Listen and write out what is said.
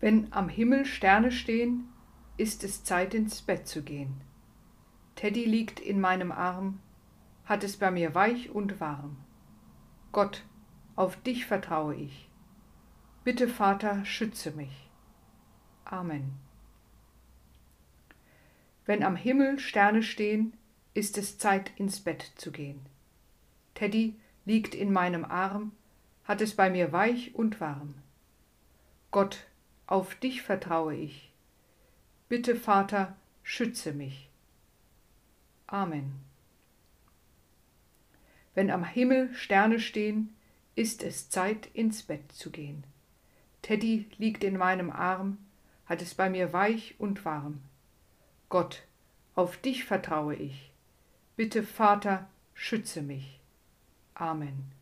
Wenn am Himmel Sterne stehen, ist es Zeit ins Bett zu gehen. Teddy liegt in meinem Arm, hat es bei mir weich und warm. Gott, auf dich vertraue ich. Bitte, Vater, schütze mich. Amen. Wenn am Himmel Sterne stehen, ist es Zeit ins Bett zu gehen. Teddy liegt in meinem Arm, hat es bei mir weich und warm. Gott, auf dich vertraue ich. Bitte, Vater, schütze mich. Amen. Wenn am Himmel Sterne stehen, ist es Zeit, ins Bett zu gehen. Teddy liegt in meinem Arm, hat es bei mir weich und warm. Gott, auf dich vertraue ich. Bitte, Vater, schütze mich. Amen.